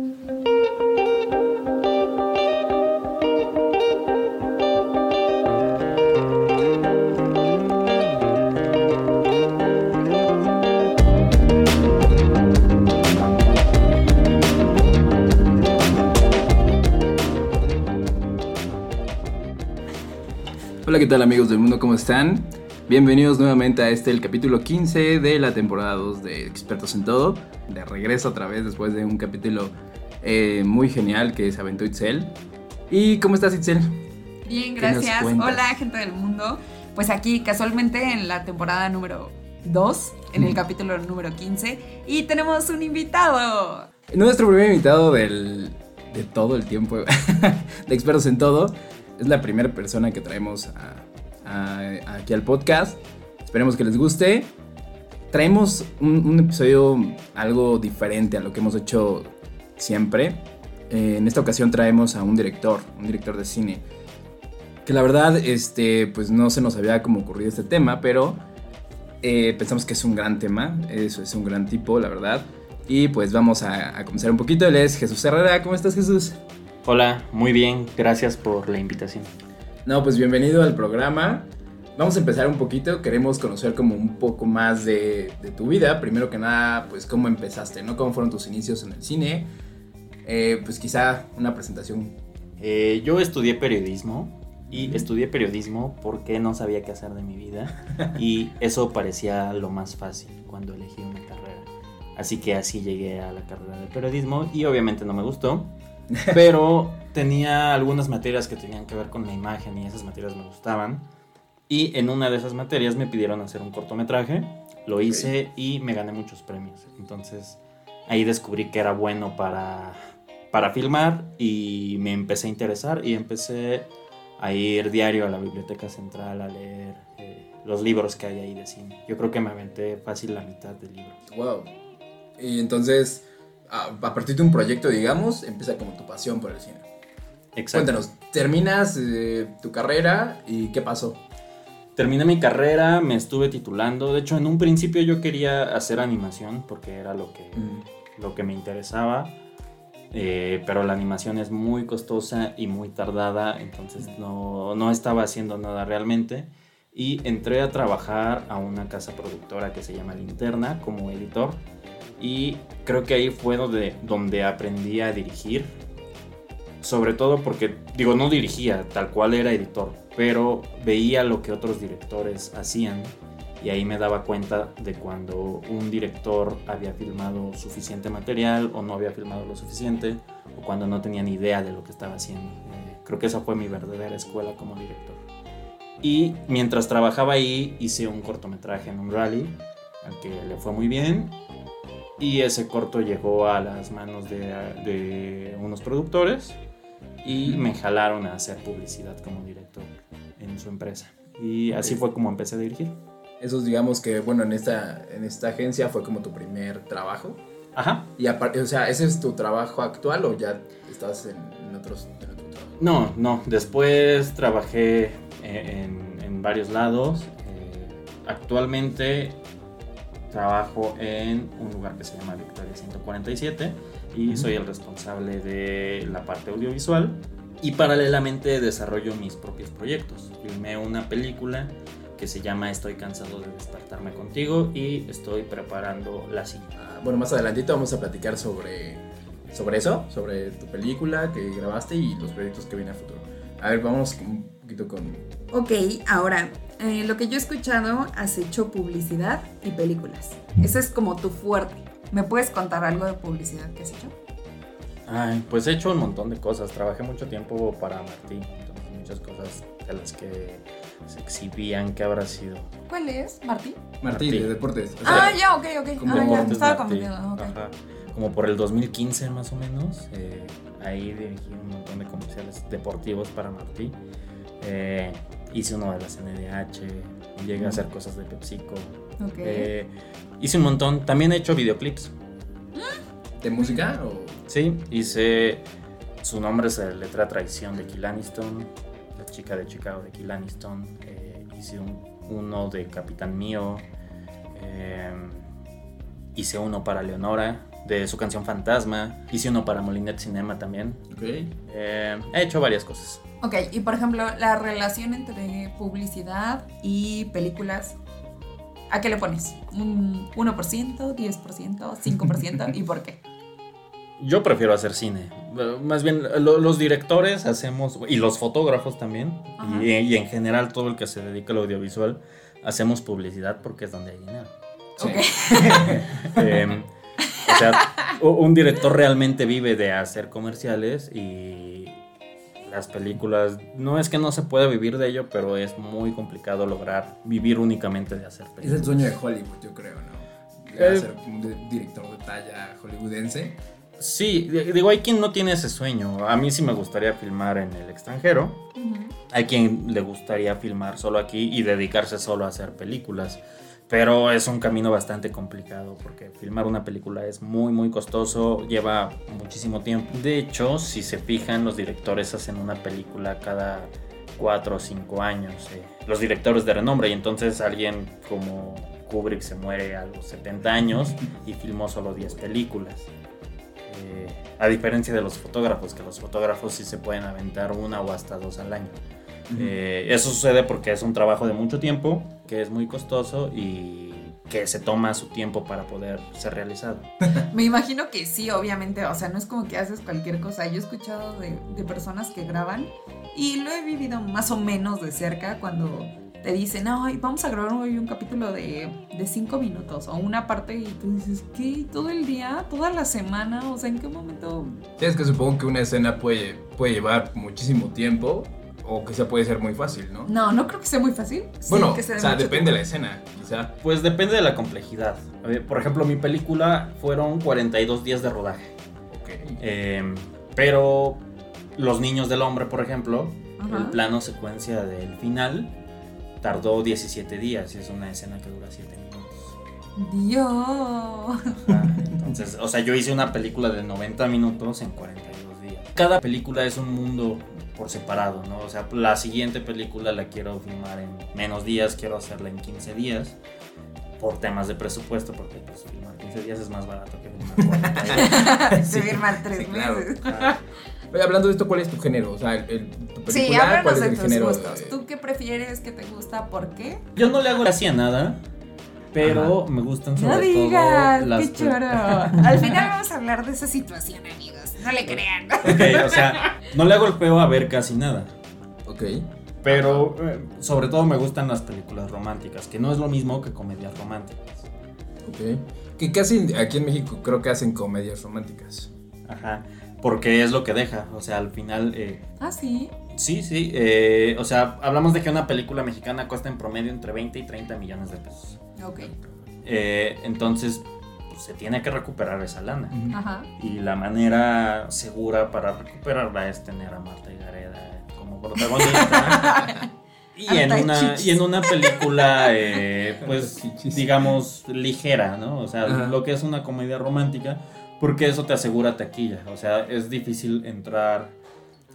Hola, ¿qué tal amigos del mundo? ¿Cómo están? Bienvenidos nuevamente a este, el capítulo 15 de la temporada 2 de Expertos en Todo. De regreso otra vez después de un capítulo eh, muy genial que se aventó Itzel. ¿Y cómo estás, Itzel? Bien, ¿Qué nos gracias. Hola, gente del mundo. Pues aquí casualmente en la temporada número 2, en el Mm. capítulo número 15, y tenemos un invitado. Nuestro primer invitado del, de todo el tiempo, de Expertos en Todo, es la primera persona que traemos a- a- aquí al podcast. Esperemos que les guste. Traemos un, un episodio algo diferente a lo que hemos hecho siempre. Eh, en esta ocasión traemos a un director, un director de cine. Que la verdad, este, pues no se nos había como ocurrido este tema, pero eh, pensamos que es un gran tema. Eso es un gran tipo, la verdad. Y pues vamos a, a comenzar un poquito. Él es Jesús Herrera. ¿Cómo estás, Jesús? Hola, muy bien, gracias por la invitación. No, pues bienvenido al programa. Vamos a empezar un poquito. Queremos conocer como un poco más de, de tu vida. Primero que nada, pues cómo empezaste, ¿no? ¿Cómo fueron tus inicios en el cine? Eh, pues quizá una presentación. Eh, yo estudié periodismo y estudié periodismo porque no sabía qué hacer de mi vida y eso parecía lo más fácil cuando elegí una carrera. Así que así llegué a la carrera de periodismo y obviamente no me gustó, pero tenía algunas materias que tenían que ver con la imagen y esas materias me gustaban. Y en una de esas materias me pidieron hacer un cortometraje, lo hice y me gané muchos premios. Entonces ahí descubrí que era bueno para, para filmar y me empecé a interesar y empecé a ir diario a la biblioteca central a leer eh, los libros que hay ahí de cine. Yo creo que me aventé fácil la mitad del libro. Wow. Y entonces, a, a partir de un proyecto, digamos, empieza como tu pasión por el cine. Exacto. Cuéntanos, terminas eh, tu carrera y qué pasó. Terminé mi carrera, me estuve titulando. De hecho, en un principio yo quería hacer animación porque era lo que, lo que me interesaba. Eh, pero la animación es muy costosa y muy tardada, entonces no, no estaba haciendo nada realmente. Y entré a trabajar a una casa productora que se llama Linterna como editor. Y creo que ahí fue donde, donde aprendí a dirigir. Sobre todo porque, digo, no dirigía, tal cual era editor, pero veía lo que otros directores hacían y ahí me daba cuenta de cuando un director había filmado suficiente material o no había filmado lo suficiente o cuando no tenía ni idea de lo que estaba haciendo. Eh, creo que esa fue mi verdadera escuela como director. Y mientras trabajaba ahí hice un cortometraje en un rally al que le fue muy bien y ese corto llegó a las manos de, de unos productores y me jalaron a hacer publicidad como director en su empresa. Y así fue como empecé a dirigir. Esos digamos que, bueno, en esta, en esta agencia fue como tu primer trabajo. Ajá. Y aparte, o sea, ¿ese es tu trabajo actual o ya estás en, en otros, en otro trabajo? No, no. Después trabajé eh, en, en varios lados. Eh, actualmente trabajo en un lugar que se llama Victoria 147 y Ujú. soy el responsable de la parte audiovisual. Y paralelamente desarrollo mis propios proyectos. Filmé una película que se llama Estoy cansado de despertarme contigo y estoy preparando la siguiente. Ah, bueno, más adelantito vamos a platicar sobre, sobre eso, sobre tu película que grabaste y los proyectos que vienen a futuro. A ver, vamos un poquito con... Ok, ahora, eh, lo que yo he escuchado, has hecho publicidad y películas. Eso es como tu fuerte. ¿Me puedes contar algo de publicidad que has hecho? Ay, pues he hecho un montón de cosas. Trabajé mucho tiempo para Martín, entonces muchas cosas de las que se exhibían que habrá sido. ¿Cuál es, Martín? Martín, Martín. de deportes. O sea, ah, ya, ok, ok. como Ah, ya, estaba Martín. confundiendo. ah, ok. Ajá. Como por el 2015 más o menos. eh, ahí dirigí un montón de comerciales deportivos para Martín. Eh, hice uno de la CNDH. Llegué a hacer cosas de PepsiCo. Ok. eh, hice un montón. También he hecho videoclips. ¿De música o...? Sí, hice. Su nombre es la letra Traición de Kill Aniston, la chica de Chicago de Kill Aniston. eh, hice un- uno de Capitán Mío. eh, hice uno para Leonora, de su canción Fantasma. Hice uno para Molinet Cinema también. Ok. Eh, he hecho varias cosas. Ok, y por ejemplo, la relación entre publicidad y películas, ¿a qué le pones? ¿Un 1%, 10%, 5% y por qué? Yo prefiero hacer cine. Más bien, lo- los directores hacemos, y los fotógrafos también, y, y en general todo el que se dedica al audiovisual, hacemos publicidad porque es donde hay dinero. Sí. Ok. Eh, o sea, un director realmente vive de hacer comerciales y las películas, no es que no se pueda vivir de ello, pero es muy complicado lograr vivir únicamente de hacer Es el películas. sueño de Hollywood, yo creo, ¿no? A Eh. ser un de- director de talla hollywoodense. Sí, di- digo, hay quien no tiene ese sueño. A mí sí me gustaría filmar en el extranjero. Ujú. Hay quien le gustaría filmar solo aquí y dedicarse solo a hacer películas. Pero es un camino bastante complicado porque filmar una película es muy muy costoso, lleva muchísimo tiempo. De hecho, si se fijan, los directores hacen una película cada 4 o 5 años. eh, Los directores de renombre y entonces alguien como Kubrick se muere a los 70 años y filmó solo 10 películas. Eh, a diferencia de los fotógrafos, que los fotógrafos sí se pueden aventar una o hasta dos al año. Eh, eso sucede porque es un trabajo de mucho tiempo, que es muy costoso y que se toma su tiempo para poder ser realizado. Me imagino que sí, obviamente, o sea, no es como que haces cualquier cosa. Yo he escuchado de, de personas que graban y lo he vivido más o menos de cerca cuando te dicen, ay, vamos a grabar hoy un capítulo de, de cinco minutos o una parte y tú dices, ¿qué? ¿Todo el día? ¿Toda la semana? O sea, ¿en qué momento? Sí, es que supongo que una escena puede, puede llevar muchísimo tiempo o quizá puede ser muy fácil, ¿no? No, no creo que sea muy fácil. Sí, bueno, que o sea sea, depende de la escena, quizá. Pues depende de la complejidad. Por ejemplo, mi película fueron 42 días de rodaje. Ok. Eh, pero Los Niños del Hombre, por ejemplo, Ajá. el plano secuencia del final tardó 17 días y es una escena que dura 7 minutos. Dios. Ah, Entonces, o sea, yo hice una película de 90 minutos en 42 días. Cada película es un mundo por separado, ¿no? O sea, la siguiente película la quiero filmar en menos días, quiero hacerla en 15 días por temas de presupuesto, porque pues filmar 15 días es más barato que filmar 40 días. Se firmar tres sí, claro. Ah, Oye, hablando de esto, ¿cuál es tu género? O sea, el, el- tu película, Sí, ¿cuál háblanos es de tus género? gustos. ¿Tú qué prefieres? ¿Qué te gusta? ¿Por qué? Yo no le hago casi a nada, pero me gustan sobre No todo digas, las qué choro. Al final vamos a hablar de esa situación, amigos. No le crean. Ok, o sea, no le hago el feo a ver casi nada. Ok. Pero eh, sobre todo me gustan las películas románticas, que no es lo mismo que comedias románticas. Ok. Que casi aquí en México creo que hacen comedias románticas. Ajá. Porque es lo que deja. O sea, al final. eh, Ah, sí. sí, sí. eh, o sea, hablamos de que una película mexicana cuesta en promedio entre 20 y 30 millones de pesos. Ok. Eh, entonces, pues, se tiene que recuperar esa lana. Ajá. Y la manera segura para recuperarla es tener a Marta y Gareda como protagonista. y, en una, y en una película, eh, pues, digamos, ligera, ¿no? O sea, Ajá. lo que es una comedia romántica, porque eso te asegura taquilla. O sea, es difícil entrar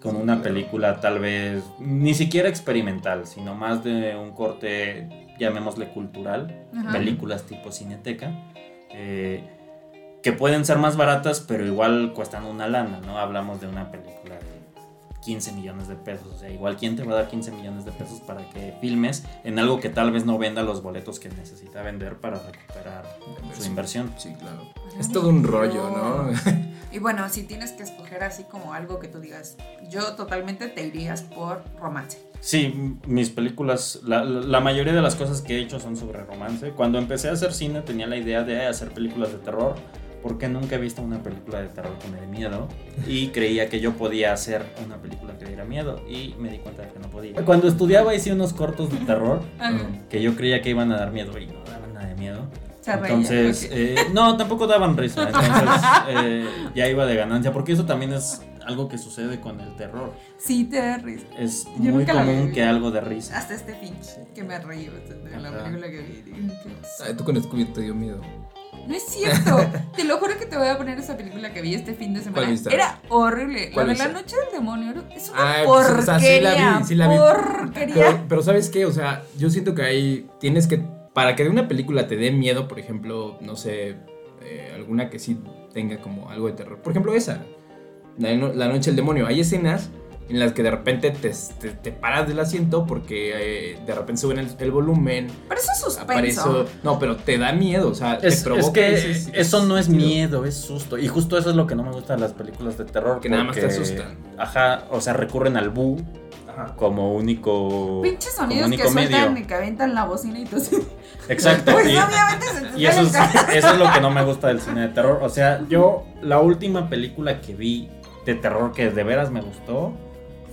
con una película tal vez ni siquiera experimental, sino más de un corte, llamémosle cultural, Ajá. películas tipo cineteca, eh, que pueden ser más baratas, pero igual cuestan una lana, ¿no? Hablamos de una película de 15 millones de pesos, o sea, igual quién te va a dar 15 millones de pesos para que filmes en algo que tal vez no venda los boletos que necesita vender para recuperar su inversión. Sí, claro. Es todo un rollo, ¿no? Y bueno, si tienes que escoger así como algo que tú digas, yo totalmente te irías por romance. Sí, mis películas, la, la- la mayoría de las cosas que he hecho son sobre romance. Cuando empecé a hacer cine tenía la idea de hacer películas de terror, porque nunca he visto una película de terror que me dé miedo y creía que yo podía hacer una película que diera miedo y me di cuenta de que no podía. Cuando estudiaba hice unos cortos de terror Ajá. que yo creía que iban a dar miedo y no daban nada de miedo. Entonces, eh, no, tampoco daban risa. Entonces, eh, ya iba de ganancia, porque eso también es algo que sucede con el terror. Sí, te da risa. Es Yo muy común que algo de risa. Hasta este fin que me reí de la película que vi. Tú con Scooby te dio miedo. No es cierto. Te lo juro que te voy a poner esa película que vi este fin de semana. Era horrible. La ¿Cuál de la noche del demonio es una Ay, pues, porquería. o sea, sí la vi, sí la vi. Porquería. Pero, pero ¿sabes qué? O sea, yo siento que ahí tienes que... Para que de una película te dé miedo, por ejemplo, no sé... eh, alguna que sí tenga como algo de terror. Por ejemplo, esa, La, La Noche del Demonio. Hay escenas en las que de repente te, te- te paras del asiento porque eh, de repente suben el, el volumen. Pero eso es suspenso. Aparece, no, pero te da miedo, o sea, Es, te provoca es que ese- ese eso no es miedo, es susto. Y justo eso es lo que no me gusta de las películas de terror. Que nada más te asustan. Ajá, o sea, recurren al bu como único. Pinches sonidos que único sueltan medio. y que aventan la bocina y tú. Exacto. Pues y- obviamente se Y eso es, eso es lo que no me gusta del cine de terror. O sea, yo la última película que vi de terror que de veras me gustó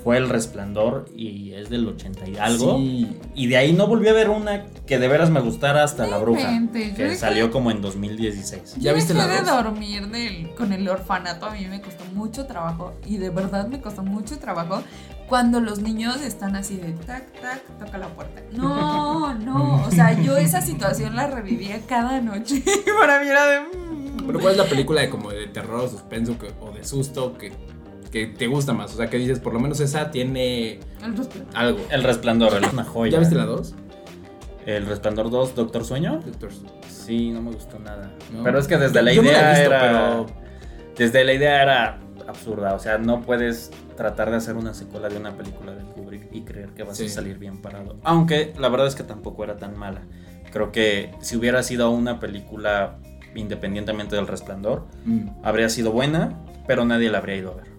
fue El Resplandor y es del 80 y algo. Sí. Y de ahí no volví a ver una que de veras me gustara hasta La Bruja, que dejé- salió como en 2016. ¿Ya Yo viste la dejé de dos? dormir del- con el orfanato, a mí me costó mucho trabajo y de verdad me costó mucho trabajo cuando los niños están así de tac, tac, toca la puerta. No, no, o sea, yo esa situación la revivía cada noche. Para mí era de... mm. Pero ¿cuál es la película de como de terror o suspenso que- o de susto que, que te gusta más? O sea, que dices, por lo menos esa tiene El resplandor. algo. El Resplandor, es una joya. ¿Ya viste la 2? El Resplandor 2, Doctor Sueño. Doctor. Sí, no me gustó nada. ¿No? Pero es que desde Yo- la yo no la he idea visto, era. pero- Desde la idea era absurda. O sea, no puedes tratar de hacer una secuela de una película de Kubrick y creer que vas Sí. a salir bien parado. Aunque la verdad es que tampoco era tan mala. Creo que si hubiera sido una película independientemente del resplandor, Mm. habría sido buena, pero nadie la habría ido a ver.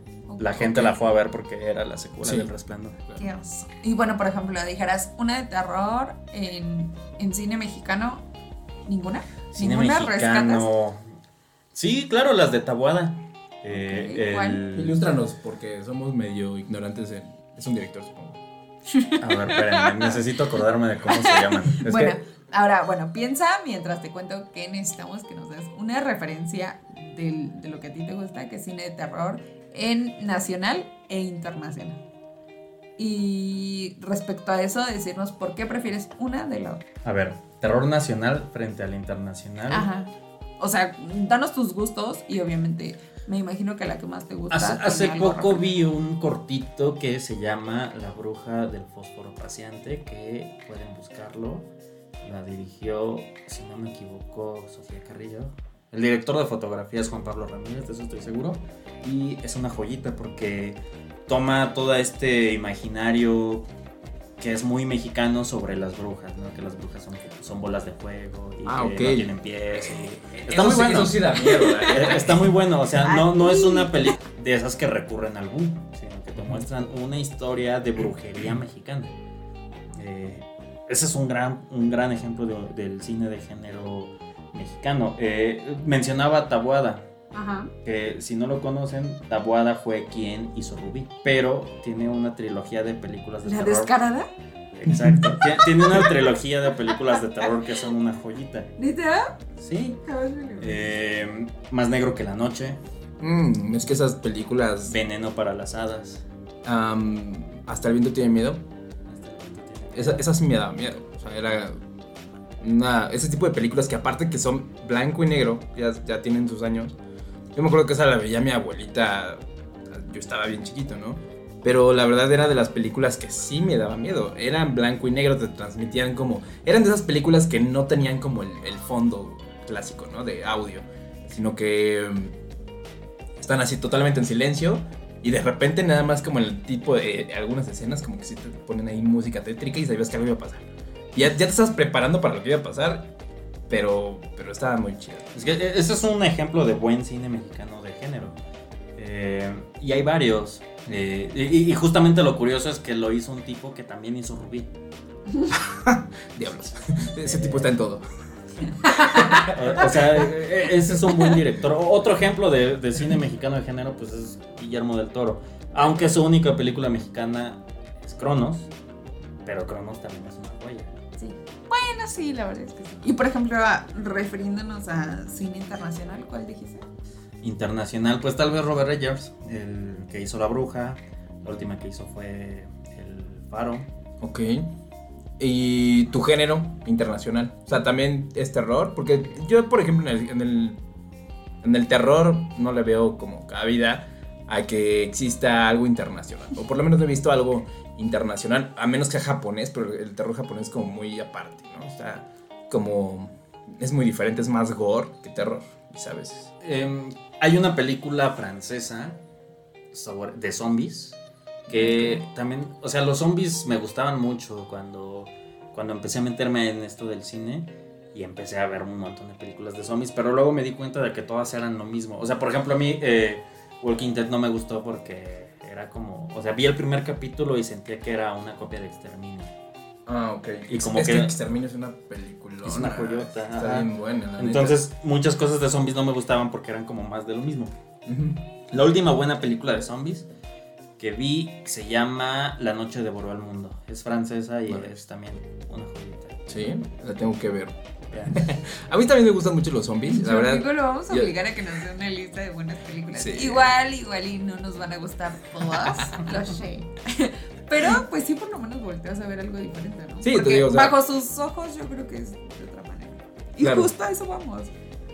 La gente la fue a ver porque era la secuela Sí. del resplandor. Qué oso. Y bueno, por ejemplo, dijeras, una de terror en, en cine mexicano, ¿ninguna? Cine ¿Ninguna rescatas? mexicano. Sí, claro, las de Tabuada. Eh, Ilústranos, porque somos medio ignorantes. en- Es un director, supongo. A ver, espérenme, necesito acordarme de cómo se llaman. Es bueno, que ahora, bueno, piensa mientras te cuento que necesitamos que nos des una referencia del- de lo que a ti te gusta, que es cine de terror, en nacional e internacional. Y respecto a eso, decirnos por qué prefieres una de la otra. A ver, terror nacional frente al internacional. Ajá. O sea, danos tus gustos y obviamente me imagino que la que más te gusta. Hace, hace poco vi un cortito que se llama La bruja del fósforo paseante, que pueden buscarlo. La dirigió, si no me equivoco, Sofía Carrillo. El director de fotografía es Juan Pablo Ramírez, de eso estoy seguro. Y es una joyita porque toma todo este imaginario que es muy mexicano sobre las brujas, ¿no? Que las brujas son, son bolas de fuego y Ah, que ok. no tienen pies. y- Está Eso muy sí- bueno. Eso sí da miedo. Está muy bueno, o sea, no, no es una película de esas que recurren al boom, sino que te muestran una historia de brujería mexicana. Eh, ese es un gran, un gran ejemplo de- del cine de género mexicano. Eh, mencionaba Tabuada, Ajá. que si no lo conocen, Tabuada fue quien hizo Rubí, pero tiene una trilogía de películas de ¿La terror. descarada? Exacto, Tie- tiene una trilogía de películas de terror que son una joyita. ¿Neta? Sí. Jamás me lo- Eh, Más negro que la noche. Mm, es que esas películas. Veneno para las hadas. am, Hasta el viento tiene miedo. Esa, esa sí me daba miedo. O sea, era. Una, ese tipo de películas que, aparte que son blanco y negro, ya, ya tienen sus años. Yo me acuerdo que esa la veía mi abuelita. Yo estaba bien chiquito, ¿no? Pero la verdad era de las películas que sí me daba miedo. Eran blanco y negro, te transmitían como. Eran de esas películas que no tenían como el, fondo clásico, ¿no? De audio. Sino que. mm, Están así totalmente en silencio. Y de repente, nada más como el tipo de. algunas escenas, como que sí te ponen ahí música tétrica y sabías que algo iba a pasar. Ya, ya te estás preparando para lo que iba a pasar. Pero. Pero estaba muy chido. Es que e- ese es un ejemplo de buen cine mexicano de género. Eh, y hay varios. Eh, y, y justamente lo curioso es que lo hizo un tipo que también hizo Rubí. Diablos. Ese tipo está en todo. O, sea, e- e- ese es un buen director. Otro ejemplo de, de cine mexicano de género pues es Guillermo del Toro. Aunque su única película mexicana es Cronos. Pero Cronos también es una. Bueno, sí, la verdad es que sí. Y por ejemplo, a- refiriéndonos a cine internacional, ¿cuál dijiste? internacional, pues tal vez Robert Eggers, el que hizo La Bruja, la última que hizo fue El Faro. Ok. ¿Y tu género internacional? O sea, también es terror. Porque yo, por ejemplo, en el, en el, en el terror no le veo como cabida a que exista algo internacional. O por lo menos no he visto algo internacional, a menos que japonés, pero el terror japonés es como muy aparte, ¿no? O sea, como... Es muy diferente, es más gore que terror. ¿sabes? Em, hay una película francesa sobre- de zombies que también, o sea, los zombies me gustaban mucho cuando, cuando empecé a meterme en esto del cine y empecé a ver un montón de películas de zombies, pero luego me di cuenta de que todas eran lo mismo. O sea, por ejemplo, a mí eh, Walking Dead no me gustó porque era como, o sea, vi el primer capítulo y sentía que era una copia de Exterminio. Ah, ok. Y como es que- que Exterminio es una película. Es una joyota, Está ajá. bien buena, la neta. Entonces, muchas cosas de zombies no me gustaban porque eran como más de lo mismo. La última buena película de zombies que vi se llama La noche devoró al mundo. Es francesa y Vale. es también una joyita. Sí, la tengo que ver. A mí también me gustan mucho los zombies, la Yo verdad. digo, lo vamos a yo- obligar a que nos dé una lista de buenas películas. Sí. Igual, igual y no nos van a gustar todas, lo sé. Pero pues sí por lo menos volteas a ver algo diferente, ¿no? Sí, te Porque digo, o sea- bajo sus ojos yo creo que es de otra manera. Y Claro. justo a eso vamos.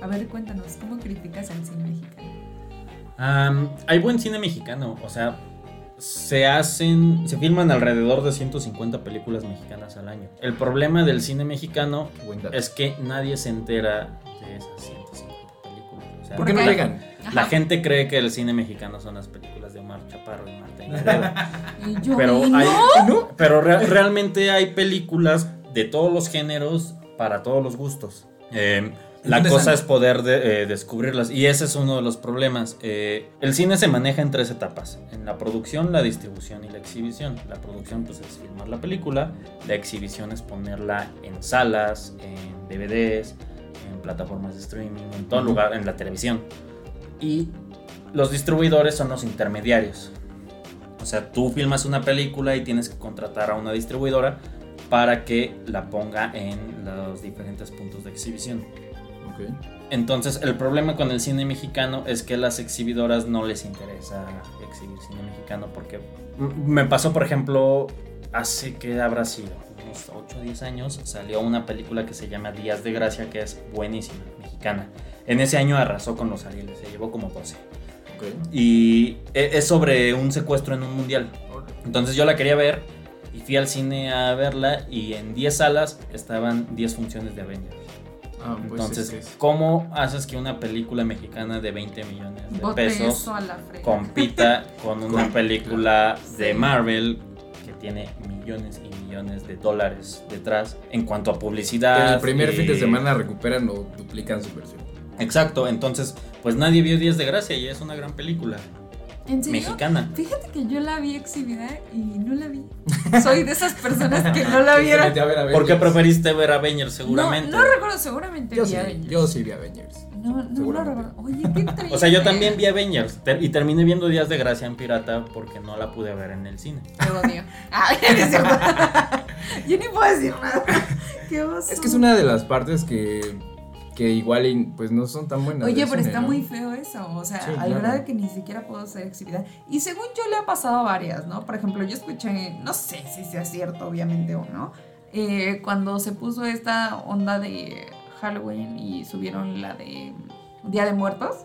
A ver, cuéntanos, ¿cómo criticas al cine mexicano? Hay buen cine mexicano, o sea, se hacen, se filman alrededor de 150 películas mexicanas al año. El problema del cine mexicano es que nadie se entera de esas 150 películas. O sea, ¿Por qué no Porque- llegan? la Ajá. gente cree que el cine mexicano son las películas de Omar Chaparro y Marta. Y Pero ¿y hay, no? pero re- realmente hay películas de todos los géneros para todos los gustos. Eh, la cosa es poder de- eh, descubrirlas y ese es uno de los problemas. Eh, el cine se maneja en tres etapas: en la producción, la distribución y la exhibición. La producción pues es filmar la película, la exhibición es ponerla en salas, en DVDs, en plataformas de streaming, en todo lugar, en la televisión. Y los distribuidores son los intermediarios. O sea, tú filmas una película y tienes que contratar a una distribuidora para que la ponga en los diferentes puntos de exhibición. Entonces, el problema con el cine mexicano es que a las exhibidoras no les interesa exhibir cine mexicano porque me pasó, por ejemplo, hace que habrá sido unos 8 o 10 años, salió una película que se llama Días de Gracia, que es buenísima, mexicana. En ese año arrasó con los Arieles, se llevó como 12. Ok. Y e- es sobre un secuestro en un mundial. Entonces yo la quería ver y fui al cine a verla y en 10 salas estaban 10 funciones de Avengers. Ah, pues Entonces, es- es- ¿cómo haces que una película mexicana de 20 millones de Bote pesos a la compita con una Con- película de. Marvel que tiene millones y millones de dólares detrás en cuanto a publicidad? en el primer fin de semana recuperan o duplican su versión. Exacto, entonces, pues nadie vio 10 de gracia y es una gran película ¿En serio? mexicana. Fíjate que yo la vi exhibida y no la vi. Soy de esas personas que no la vieron. a ¿Por qué preferiste ver Avengers seguramente? No, no recuerdo, seguramente Yo vi sí, Avengers. yo sí vi Avengers. No, no, no seguramente. recuerdo. Oye, qué triste. O sea, yo también vi Avengers ter- y terminé viendo Días de Gracia en pirata porque no la pude ver en el cine. Te odio. Ah, cierto. yo ni puedo decir nada. Qué oso. Es que es una de las partes que, que igual pues no son tan buenas. Oye, pero está ¿no? muy feo eso, o sea, Sí, al claro. grado que ni siquiera puedo ser exhibida. Y según yo le ha pasado a varias, ¿no? Por ejemplo, yo escuché, no sé si sea cierto, obviamente o no, eh, cuando se puso esta onda de Halloween y subieron la de Día de Muertos.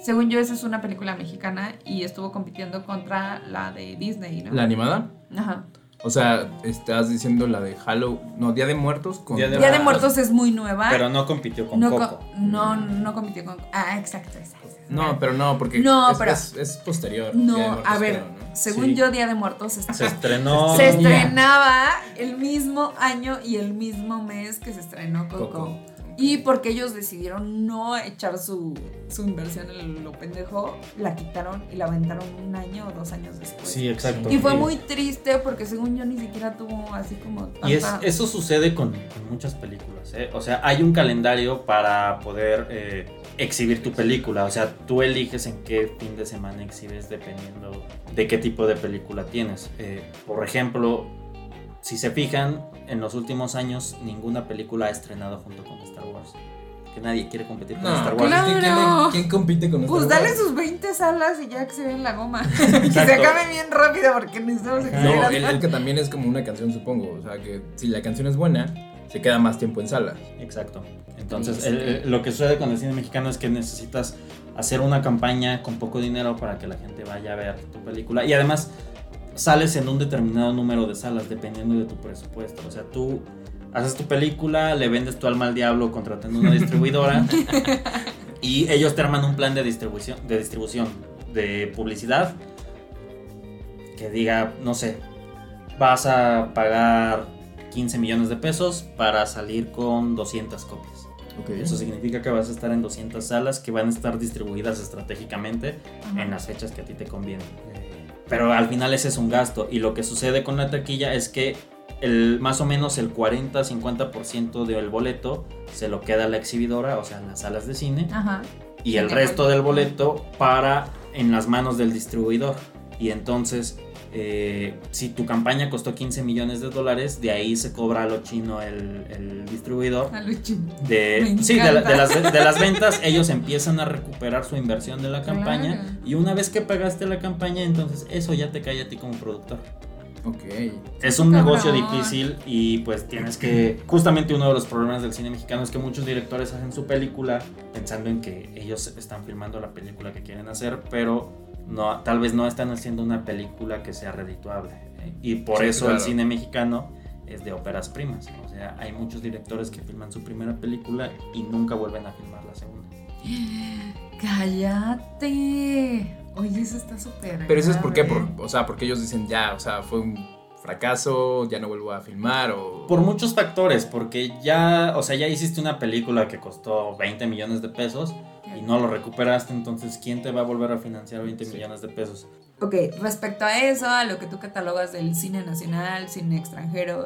Según yo, esa es una película mexicana y estuvo compitiendo contra la de Disney, ¿no? ¿La animada? Ajá. O sea, estás diciendo la de Halloween. No, Día de Muertos con. Día de Día de Muertos es muy nueva. Pero no compitió con no, Coco. co- no, no compitió con. Ah, exacto, esa, esa. No, pero no, porque No, es, pero- es, es posterior. No, Día de Muertos, a ver, creo, ¿no? según Sí. yo, Día de Muertos está- Se estrenó. se estrenaba el mismo año y el mismo mes que se estrenó Coco. Coco. Y porque ellos decidieron no echar su, su inversión en lo pendejo, la quitaron y la aventaron un año o dos años después. Sí, exacto. Y fue muy triste porque según yo ni siquiera tuvo así como tanta... Y es- eso sucede con, con muchas películas. ¿eh? O sea, hay un calendario para poder eh, exhibir tu película. O sea, tú eliges en qué fin de semana exhibes dependiendo de qué tipo de película tienes. Eh, por ejemplo, si se fijan, en los últimos años ninguna película ha estrenado junto con Star Wars. Que nadie quiere competir con No, Star pues Wars. Claro. ¿quién, quién compite con Pues Star dale Wars? sus 20 salas y ya que se ve en la goma. que se acabe bien rápido porque necesitamos No, el, el que también es como una canción, supongo. O sea, que si la canción es buena, se queda más tiempo en sala. Exacto. Entonces, Sí, el- sí. el- lo que sucede con el cine mexicano es que necesitas hacer una campaña con poco dinero para que la gente vaya a ver tu película. Y además, sales en un determinado número de salas dependiendo de tu presupuesto. O sea, tú haces tu película, le vendes tu alma al diablo contratando una distribuidora. Y ellos te arman un plan de distribución, de distribución, de publicidad, que diga, no sé, vas a pagar 15 millones de pesos para salir con 200 copias. Eso significa que vas a estar en 200 salas que van a estar distribuidas estratégicamente en las fechas que a ti te convienen. Pero al final ese es un gasto. Y lo que sucede con la taquilla es que el, más o menos el 40-50% del boleto se lo queda la exhibidora, o sea, en las salas de cine, y el resto del boleto para en las manos del distribuidor. Y entonces eh, si tu campaña costó 15 millones de dólares, de ahí se cobra a lo chino el, distribuidor. A lo chino. De, sí, de, las, ventas, ellos empiezan a recuperar su inversión de la campaña. Y una vez que pagaste la campaña, entonces eso ya te cae a ti como productor. Ok. Es un negocio difícil y pues tienes que... Justamente uno de los problemas del cine mexicano es que muchos directores hacen su película pensando en que ellos están filmando la película que quieren hacer, pero no, tal vez no están haciendo una película que sea redituable. ¿eh? Y por eso el cine mexicano es de óperas primas. O sea, hay muchos directores que filman su primera película y nunca vuelven a filmar la segunda. ¡Cállate! Oye, eso está súper. Pero eso es porque, por, o sea, porque ellos dicen ya, o sea, fue un fracaso, ya no vuelvo a filmar o... Por muchos factores, porque ya, o sea, ya hiciste una película que costó 20 millones de pesos y no lo recuperaste, entonces ¿quién te va a volver a financiar 20 millones de pesos? Ok, respecto a eso, a lo que tú catalogas del cine nacional, cine extranjero,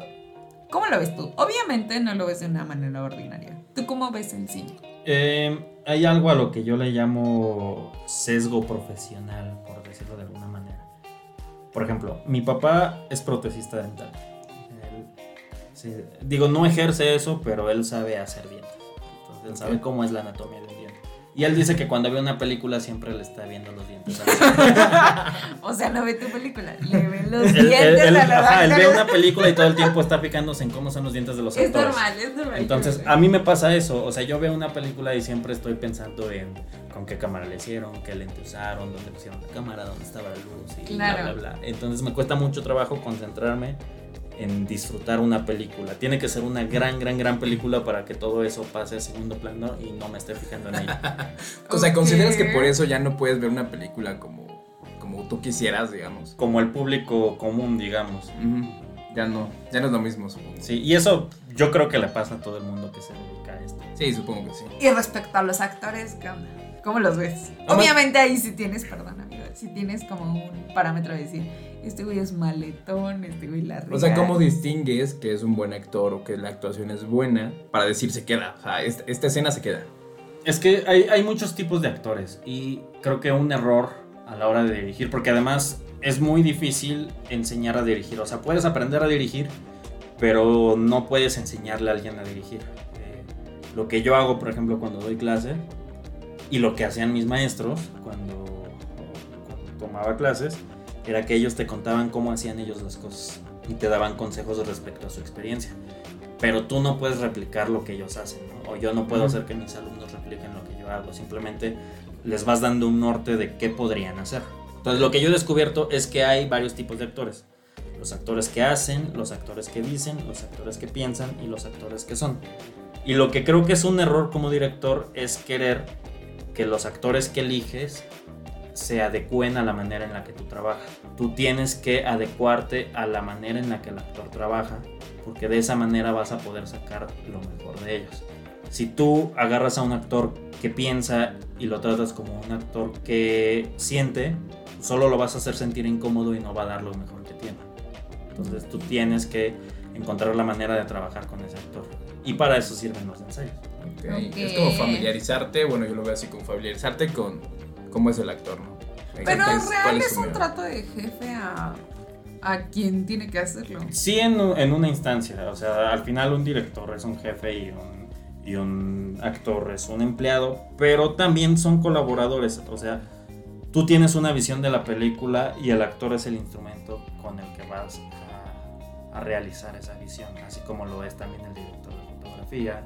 ¿cómo lo ves tú? Obviamente no lo ves de una manera ordinaria. ¿Tú cómo ves el cine? Eh, hay algo a lo que yo le llamo sesgo profesional, por decirlo de alguna manera. Por ejemplo, mi papá es protecista dental. digo, no ejerce eso, pero él sabe hacer dientes. Entonces, él sabe cómo es la anatomía del y él dice que cuando ve una película siempre le está viendo los dientes. o sea, no ve tu película, le ve los dientes a la ajá, él ve una película y todo el tiempo está fijándose en cómo son los dientes de los actores. Es normal, es normal. Entonces, a mí me pasa eso. O sea, yo veo una película y siempre estoy pensando en con qué cámara le hicieron, qué lente usaron, dónde pusieron la cámara, dónde estaba la luz y bla, bla, bla. Entonces, me cuesta mucho trabajo concentrarme en disfrutar una película. Tiene que ser una gran, gran, gran película para que todo eso pase a segundo plano y no me esté fijando en ella. o sea, ¿consideras que por eso ya no puedes ver una película como, como tú quisieras, digamos? Como el público común, digamos. Ya no, ya no es lo mismo, supongo. Sí, y eso yo creo que le pasa a todo el mundo que se dedica a esto. Sí, supongo que sí. Y respecto a los actores, ¿qué onda? ¿Cómo los ves? Obviamente ahí sí tienes, perdón amigo, sí tienes como un parámetro de decir, este güey es maletón, este güey la O sea, ¿cómo distingues que es un buen actor o que la actuación es buena para decir se queda? O sea, esta, escena se queda. Es que hay, hay muchos tipos de actores y creo que un error a la hora de dirigir, porque además es muy difícil enseñar a dirigir. O sea, puedes aprender a dirigir, pero no puedes enseñarle a alguien a dirigir. Eh, lo que yo hago, por ejemplo, cuando doy clase, y lo que hacían mis maestros cuando, tomaba clases era que ellos te contaban cómo hacían ellos las cosas y te daban consejos respecto a su experiencia. Pero tú no puedes replicar lo que ellos hacen, o yo no puedo hacer que mis alumnos repliquen lo que yo hago, simplemente les vas dando un norte de qué podrían hacer. Entonces lo que yo he descubierto es que hay varios tipos de actores. Los actores que hacen, los actores que dicen, los actores que piensan y los actores que son. Y lo que creo que es un error como director es querer que los actores que eliges se adecúen a la manera en la que tú trabajas. Tú tienes que adecuarte a la manera en la que el actor trabaja, porque de esa manera vas a poder sacar lo mejor de ellos. Si tú agarras a un actor que piensa y lo tratas como un actor que siente, solo lo vas a hacer sentir incómodo y no va a dar lo mejor que tiene. Entonces tú tienes que encontrar la manera de trabajar con ese actor. Y para eso sirven los ensayos. Es como familiarizarte, bueno, yo lo veo así como familiarizarte con cómo es el actor, ¿no? Pero real es, un trato de jefe a, a quien tiene que hacerlo. Sí, en, en, una instancia. O sea, al final un director es un jefe y un, y un actor es un empleado, pero también son colaboradores. O sea, tú tienes una visión de la película y el actor es el instrumento con el que vas a, a realizar esa visión, así como lo es también el director de fotografía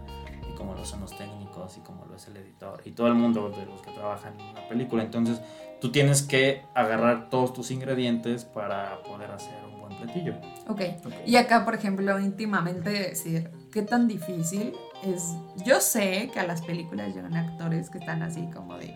como lo son los técnicos y como lo es el editor y todo el mundo de los que trabajan en una película. Entonces tú tienes que agarrar todos tus ingredientes para poder hacer un buen platillo. Ok. Y acá, por ejemplo, íntimamente decir, qué tan difícil es. Yo sé que a las películas llegan actores que están así como de.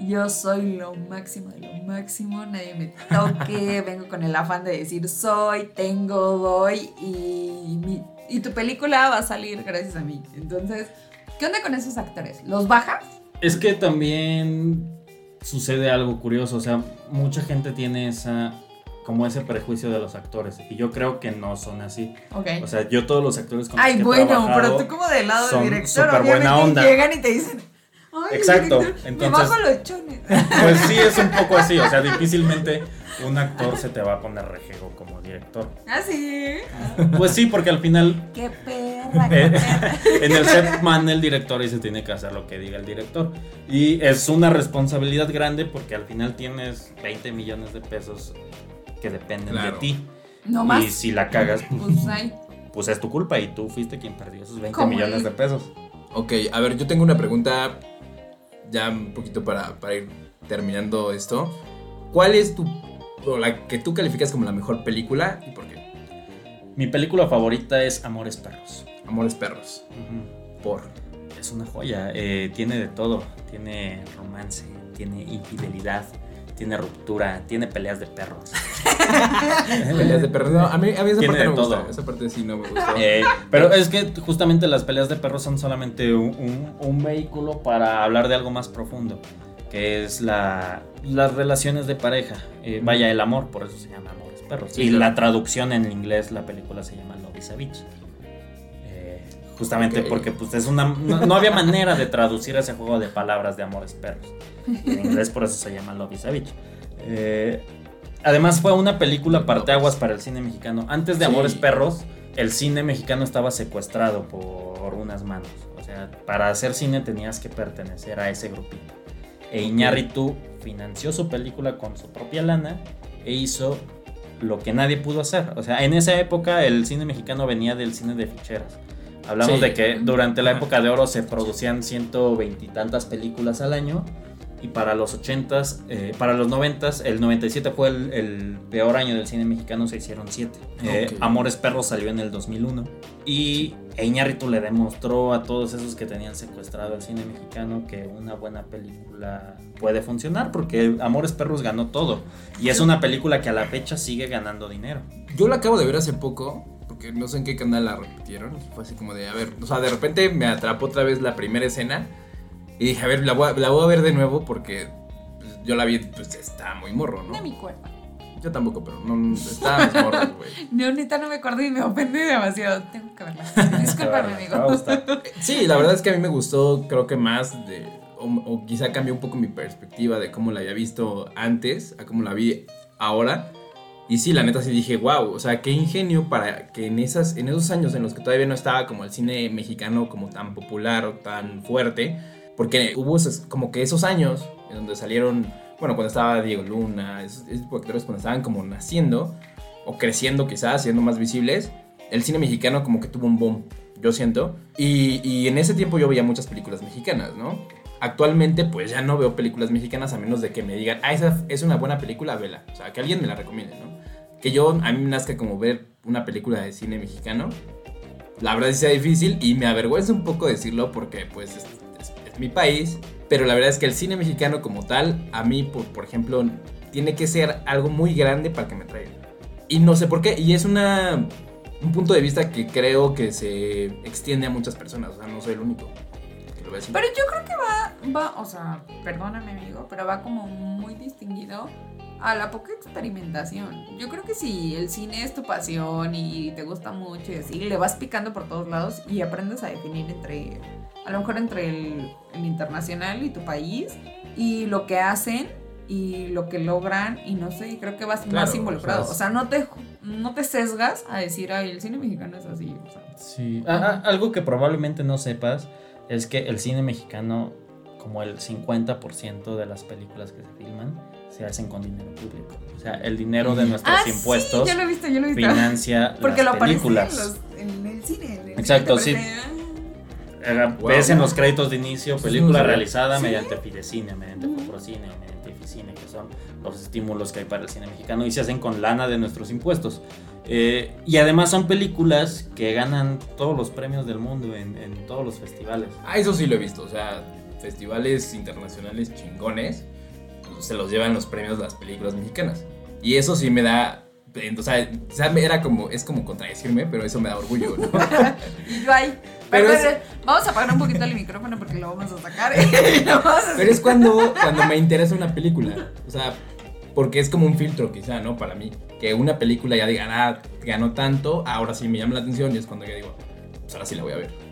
Yo soy lo máximo de lo máximo, nadie me toque, vengo con el afán de decir soy, tengo, doy y, mi- y tu película va a salir gracias a mí. Entonces, ¿qué onda con esos actores? ¿Los bajas? Es que también sucede algo curioso, o sea, mucha gente tiene esa como ese prejuicio de los actores y yo creo que no son así. Ok. O sea, yo todos los actores con los Ay, que he bueno, trabajado- pero tú como del lado son del director, súper buena obviamente onda. llegan y te dicen, ay, Exacto, director, me entonces- bajo los chones. Pues sí, es un poco así, o sea, difícilmente un actor se te va a poner rejego como director. ¿Ah, sí? Pues sí, porque al final Qué perra, qué Eh, perra. en el set manda el director y se tiene que hacer lo que diga el director. Y es una responsabilidad grande porque al final tienes 20 millones de pesos que dependen Claro. de ti. No Y más. si la cagas, Pues ay, pues es tu culpa y tú fuiste quien perdió esos 20 Como millones el- de pesos. Ok, a ver, yo tengo una pregunta ya un poquito para, para ir terminando esto. ¿Cuál es tu, o la que tú calificas como la mejor película y por qué? Mi película favorita es Amores Perros. Amores Perros. Por. Es una joya, eh, tiene de todo. Tiene romance, tiene infidelidad, tiene ruptura, tiene peleas de perros. Peleas de perros. No, a mí, a mí esa Tiene parte no me gusta. Esa parte sí no me gusta. Eh, pero es que justamente las peleas de perros son solamente un, un- un vehículo para hablar de algo más profundo, que es la, las relaciones de pareja. Eh, vaya, el amor, por eso se llama Amores Perros. Sí, y claro. la traducción en inglés, la película se llama Love is a Bitch. Eh, justamente porque pues, es una, no, no había manera de traducir ese juego de palabras de Amores Perros. En inglés por eso se llama Love is a Bitch. Eh, además fue una película parteaguas para el cine mexicano. Antes de Sí. Amores Perros, el cine mexicano estaba secuestrado por unas manos. O sea, para hacer cine tenías que pertenecer a ese grupito. E Iñárritu financió su película con su propia lana e hizo lo que nadie pudo hacer. O sea, en esa época el cine mexicano venía del cine de ficheras. Hablamos Sí. de que durante la época de oro se producían 120 y tantas películas al año. Y para los 80s, eh, para los 90s, el 97 fue el, el peor año del cine mexicano, se hicieron 7. Ok. Amores Perros salió en el 2001. Y Iñárritu le demostró a todos esos que tenían secuestrado el cine mexicano que una buena película puede funcionar, porque Amores Perros ganó todo. Y es una película que a la fecha sigue ganando dinero. Yo la acabo de ver hace poco, porque no sé en qué canal la repitieron. Fue así como de, a ver, o sea, de repente me atrapó otra vez la primera escena. Y dije, a ver, la voy a, la voy a ver de nuevo porque yo la vi, pues está muy morro, De ¿no? mi cuerpo. Yo tampoco, pero no, está más morro, güey. No, neta, no me acuerdo y me ofende demasiado. Tengo que verla. Discúlpame, amigo. Sí, la verdad es que a mí me gustó, creo que más de. O, o quizá cambió un poco mi perspectiva de cómo la había visto antes a cómo la vi ahora. Y sí, la neta sí dije, wow, o sea, qué ingenio para que en, esas, en esos años en los que todavía no estaba como el cine mexicano como tan popular o tan fuerte, porque hubo esos- como que esos años en donde salieron, bueno, cuando estaba Diego Luna, esos, esos actores cuando estaban como naciendo o creciendo quizás, siendo más visibles, el cine mexicano como que tuvo un boom, yo siento. Y, y en ese tiempo yo veía muchas películas mexicanas, ¿no? Actualmente pues ya no veo películas mexicanas a menos de que me digan, ah, esa es una buena película, vela. O sea, que alguien me la recomiende, ¿no? Que yo, a mí me nazca como ver una película de cine mexicano. La verdad sí sea difícil y me avergüenza un poco decirlo porque pues es, es- es mi país. Pero la verdad es que el cine mexicano como tal, a mí, por, por ejemplo, tiene que ser algo muy grande para que me traiga. Y no sé por qué. Y es una, un punto de vista que creo que se extiende a muchas personas. O sea, no soy el único que lo. Pero yo creo que va, va, o sea, perdóname, amigo, pero va como muy distinguido a la poca experimentación. Yo creo que si el cine es tu pasión y te gusta mucho y así, le vas picando por todos lados y aprendes a definir entre, a lo mejor entre el, el internacional y tu país y lo que hacen y lo que logran y no sé, y creo que vas Claro, más involucrado. o sea, O sea, no te, no te sesgas a decir, ay, el cine mexicano es así. O sea, Sí. Ah, ah, algo que probablemente no sepas es que el cine mexicano, como el 50% de las películas que se filman, se hacen con dinero público. O sea, el dinero de nuestros ah, impuestos sí, yo lo he visto, yo lo he visto. financia Porque lo las aparece en, películas. los- en el cine. en el Exacto, cine sí. Eh, Wow. Ves en los créditos de inicio, película sabía. realizada ¿Sí? mediante Fidecine, mediante Ujú. Patrocine, mediante cine, que son los estímulos que hay para el cine mexicano y se hacen con lana de nuestros impuestos. Eh, y además son películas que ganan todos los premios del mundo en, en todos los festivales. Ah, eso sí lo he visto, o sea, festivales internacionales chingones se los llevan los premios las películas mexicanas. Y eso sí me da o sea, era como, es como contradecirme, pero eso me da orgullo, ¿no? y yo ahí. Pero Vamos a apagar un poquito el micrófono porque lo vamos a sacar. pero es cuando, cuando me interesa una película. O sea, porque es como un filtro quizá, ¿no? Para mí. Que una película ya diga, ah, ganó tanto, ahora sí me llama la atención y es cuando yo digo, pues ahora sí la voy a ver.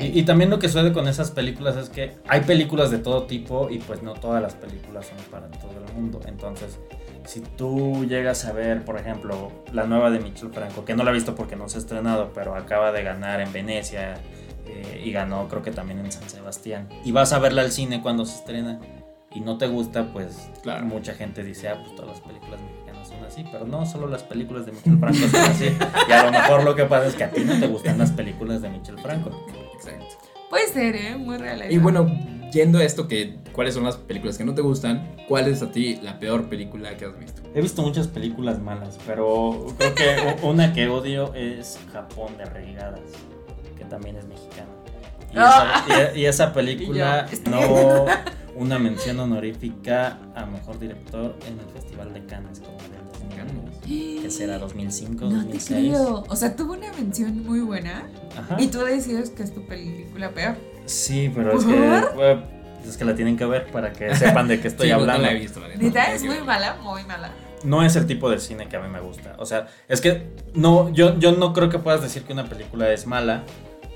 Y, también lo que sucede con esas películas es que hay películas de todo tipo y pues no todas las películas son para todo el mundo. Entonces, si tú llegas a ver, por ejemplo, la nueva de Michel Franco, que no la he visto porque no se ha estrenado, pero acaba de ganar en Venecia eh, y ganó creo que también en San Sebastián, y vas a verla al cine cuando se estrena y no te gusta, pues claro. mucha gente dice, ah, pues todas las películas mexicanas son así, pero no, solo las películas de Michel Franco son así. Y a lo mejor lo que pasa es que a ti no te gustan las películas de Michel Franco. Exacto. Puede ser, ¿eh? Muy real. Y bueno, yendo a esto que cuáles son las películas que no te gustan, ¿cuál es a ti la peor película que has visto? He visto muchas películas malas, pero creo que una que odio es Japón de Regadas, que también es mexicana. Y, esa, y, esa, película no una mención honorífica a mejor director en el Festival de Cannes como del que será 2005, no 2006. O sea, tuvo una mención muy buena y tú decides que es tu película peor. Sí, pero es que, es que la tienen que ver para que sepan de qué estoy hablando. No la he visto, es muy mala, muy mala. No es el tipo de cine que a mí me gusta. O sea, es que no, yo, yo no creo que puedas decir que una película es mala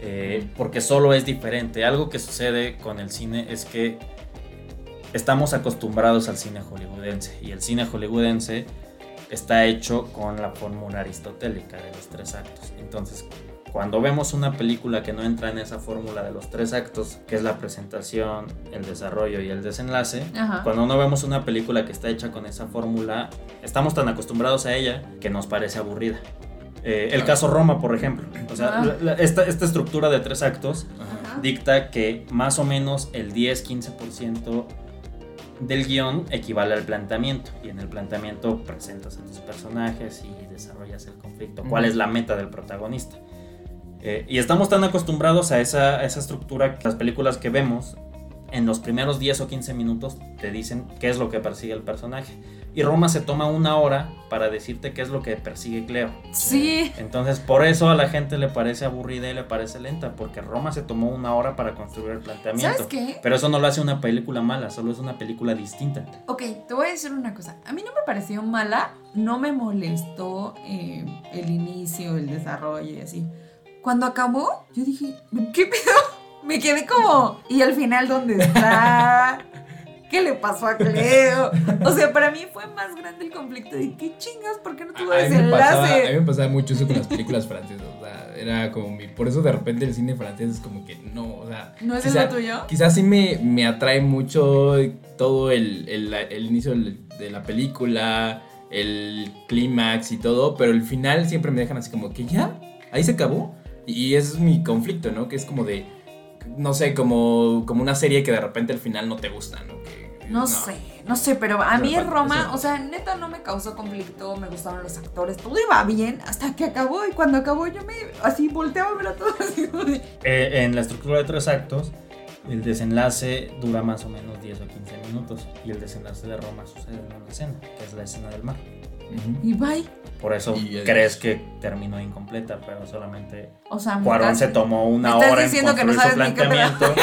eh, porque solo es diferente. Algo que sucede con el cine es que estamos acostumbrados al cine hollywoodense y el cine hollywoodense está hecho con la fórmula aristotélica de los tres actos. Entonces, cuando vemos una película que no entra en esa fórmula de los tres actos, que es la presentación, el desarrollo y el desenlace, cuando no vemos una película que está hecha con esa fórmula, estamos tan acostumbrados a ella que nos parece aburrida. Eh, el caso Roma, por ejemplo. O sea, esta, estructura de tres actos dicta que más o menos el 10-15% del guion equivale al planteamiento. Y en el planteamiento presentas a tus personajes y desarrollas el conflicto. ¿Cuál es la meta del protagonista? Eh, y estamos tan acostumbrados a esa, esa estructura que las películas que vemos en los primeros 10 o 15 minutos te dicen qué es lo que persigue el personaje. Y Roma se toma una hora para decirte qué es lo que persigue Cleo. Sí. Entonces, por eso a la gente le parece aburrida y le parece lenta, porque Roma se tomó una hora para construir el planteamiento. ¿Sabes qué? Pero eso no lo hace una película mala, solo es una película distinta. Ok, te voy a decir una cosa. A mí no me pareció mala, no me molestó eh, el inicio, el desarrollo y así. Cuando acabó, yo dije, ¿qué pedo? Me quedé como, ¿y al final dónde está? ¿Qué le pasó a Cleo? O sea, para mí fue más grande el conflicto de qué chingas, ¿por qué no tuvo desenlace? A mí me pasaba mucho eso con las películas francesas. O sea, era como mi. Por eso de repente el cine francés es como que no, o sea. ¿No es el tuyo? Quizás sí me, me atrae mucho todo el, el, el inicio de la película, el clímax y todo, pero el final siempre me dejan así como que ya, ahí se acabó. Y ese es mi conflicto, ¿no? Que es como de, no sé, como, como una serie que de repente al final no te gusta, ¿no? No, sé, no sé, pero a mí Roma, o sea, neta no me causó conflicto, me gustaban los actores, todo iba bien hasta que acabó y cuando acabó yo me así volteaba a ver a todos. Eh, en la estructura de tres actos, el desenlace dura más o menos 10 o 15 minutos y el desenlace de Roma sucede en una escena, que es la escena del mar. Y bye. Por eso crees que terminó incompleta, pero solamente o sea, Cuarón se tomó una hora en construir su planteamiento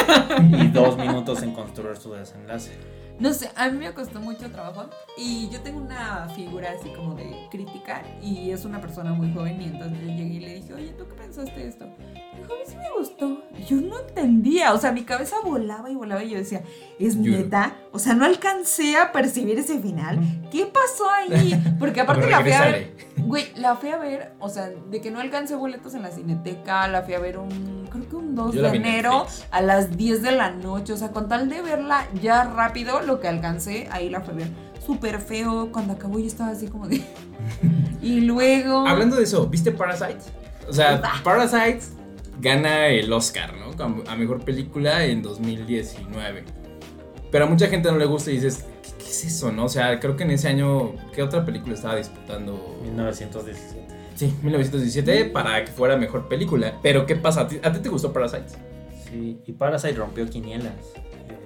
y dos minutos en construir su desenlace. No sé, a mí me costó mucho trabajo y yo tengo una figura así como de crítica y es una persona muy joven y entonces yo llegué y le dije, oye, ¿tú qué pensaste de esto? Dijo, a mí sí me gustó. Yo no entendía, o sea, mi cabeza volaba y volaba y yo decía, ¿es neta? O sea, no alcancé a percibir ese final. ¿Qué pasó ahí? Porque aparte la fui a ver, güey, la fui a ver, o sea, de que no alcancé boletos en la cineteca, la fui a ver un, creo que un 2 de enero a las 10 de la noche, o sea, con tal de verla ya rápido, lo que alcancé, ahí la fue ver. Súper feo. Cuando acabó yo estaba así como de. y luego. Hablando de eso, ¿viste Parasites? O sea, Parasites gana el Oscar, ¿no? A mejor película en 2019. Pero a mucha gente no le gusta y dices, es eso, ¿no? O sea, creo que en ese año, ¿qué otra película estaba disputando? 1917. Sí, 1917 para que fuera mejor película. Pero ¿qué pasa? ¿A ti, a ti te gustó Parasite? Sí, y Parasite rompió quinielas. Eh,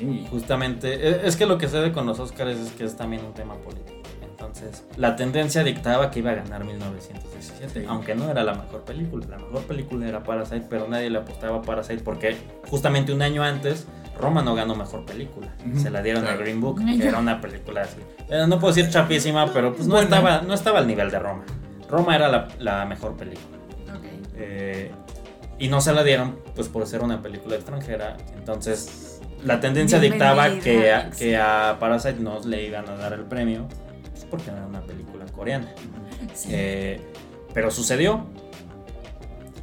Sí. Justamente, e- es que lo que sucede con los Oscars es que es también un tema político. Entonces, la tendencia dictaba que iba a ganar 1917, Sí. aunque no era la mejor película. La mejor película era Parasite, pero nadie le apostaba a Parasite porque justamente un año antes Roma no ganó mejor película. Se la dieron claro. a Green Book, que era una película así. Eh, no puedo decir chapísima, pero pues no, estaba, no estaba al nivel de Roma. Roma era la, la mejor película. Eh, y no se la dieron pues por ser una película extranjera. Entonces la tendencia Bienvenida, dictaba que a, que a Parasite no le iban a dar el premio pues, porque era una película coreana. Sí. Eh, pero sucedió.